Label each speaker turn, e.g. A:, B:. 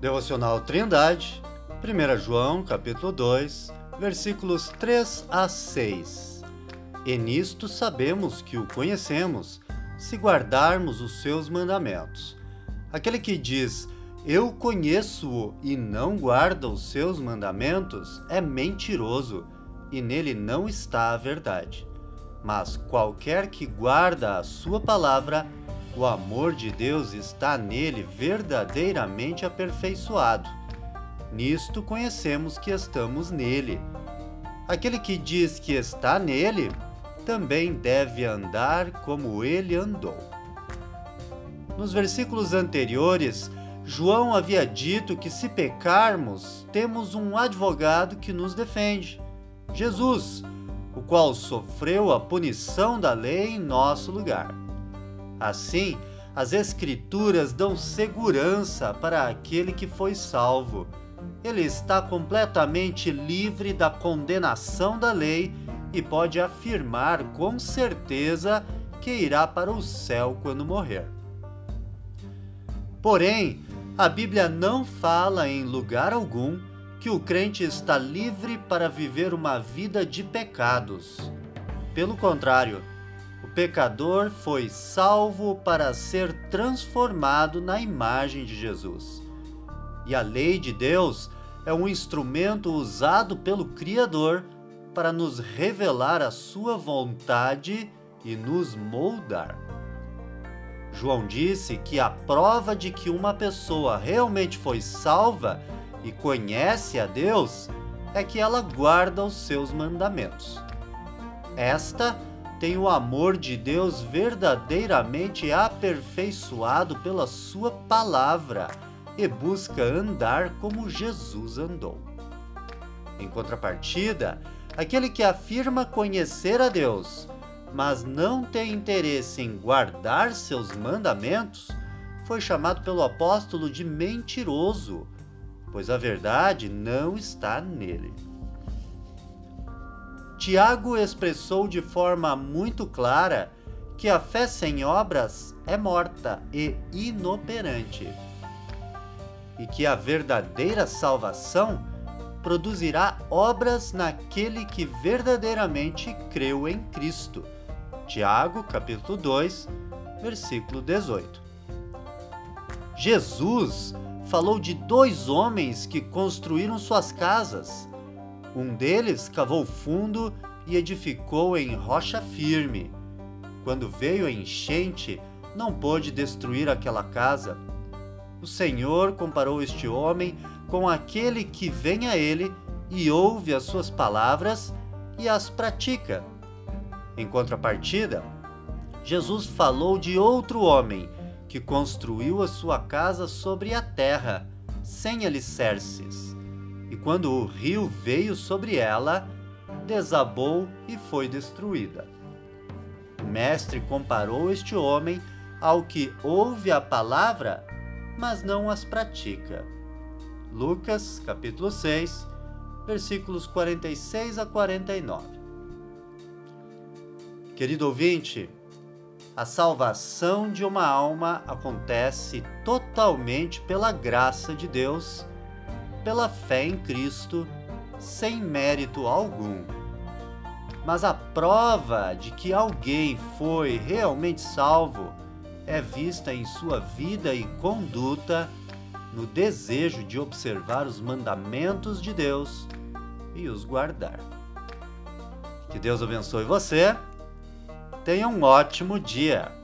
A: Devocional Trindade, 1 João, capítulo 2, versículos 3 a 6. E nisto sabemos que o conhecemos, se guardarmos os seus mandamentos. Aquele que diz, Eu conheço-o e não guarda os seus mandamentos, é mentiroso, e nele não está a verdade. Mas qualquer que guarda a sua palavra, o amor de Deus está nele verdadeiramente aperfeiçoado. Nisto conhecemos que estamos nele. Aquele que diz que está nele, também deve andar como ele andou. Nos versículos anteriores, João havia dito que se pecarmos, temos um advogado que nos defende, Jesus, o qual sofreu a punição da lei em nosso lugar. Assim, as Escrituras dão segurança para aquele que foi salvo. Ele está completamente livre da condenação da lei e pode afirmar com certeza que irá para o céu quando morrer. Porém, a Bíblia não fala em lugar algum que o crente está livre para viver uma vida de pecados. Pelo contrário, pecador foi salvo para ser transformado na imagem de Jesus. E a lei de Deus é um instrumento usado pelo Criador para nos revelar a sua vontade e nos moldar. João disse que a prova de que uma pessoa realmente foi salva e conhece a Deus é que ela guarda os seus mandamentos. Esta tem o amor de Deus verdadeiramente aperfeiçoado pela Sua palavra e busca andar como Jesus andou. Em contrapartida, aquele que afirma conhecer a Deus, mas não tem interesse em guardar seus mandamentos, foi chamado pelo apóstolo de mentiroso, pois a verdade não está nele. Tiago expressou de forma muito clara que a fé sem obras é morta e inoperante, e que a verdadeira salvação produzirá obras naquele que verdadeiramente creu em Cristo. Tiago, capítulo 2, versículo 18. Jesus falou de dois homens que construíram suas casas um deles cavou fundo e edificou em rocha firme. Quando veio a enchente, não pôde destruir aquela casa. O Senhor comparou este homem com aquele que vem a ele e ouve as suas palavras e as pratica. Em contrapartida, Jesus falou de outro homem que construiu a sua casa sobre a terra, sem alicerces quando o rio veio sobre ela, desabou e foi destruída. O mestre comparou este homem ao que ouve a palavra, mas não as pratica. Lucas, capítulo 6, versículos 46 a 49. Querido ouvinte, a salvação de uma alma acontece totalmente pela graça de Deus pela fé em Cristo, sem mérito algum. Mas a prova de que alguém foi realmente salvo é vista em sua vida e conduta, no desejo de observar os mandamentos de Deus e os guardar. Que Deus abençoe você. Tenha um ótimo dia.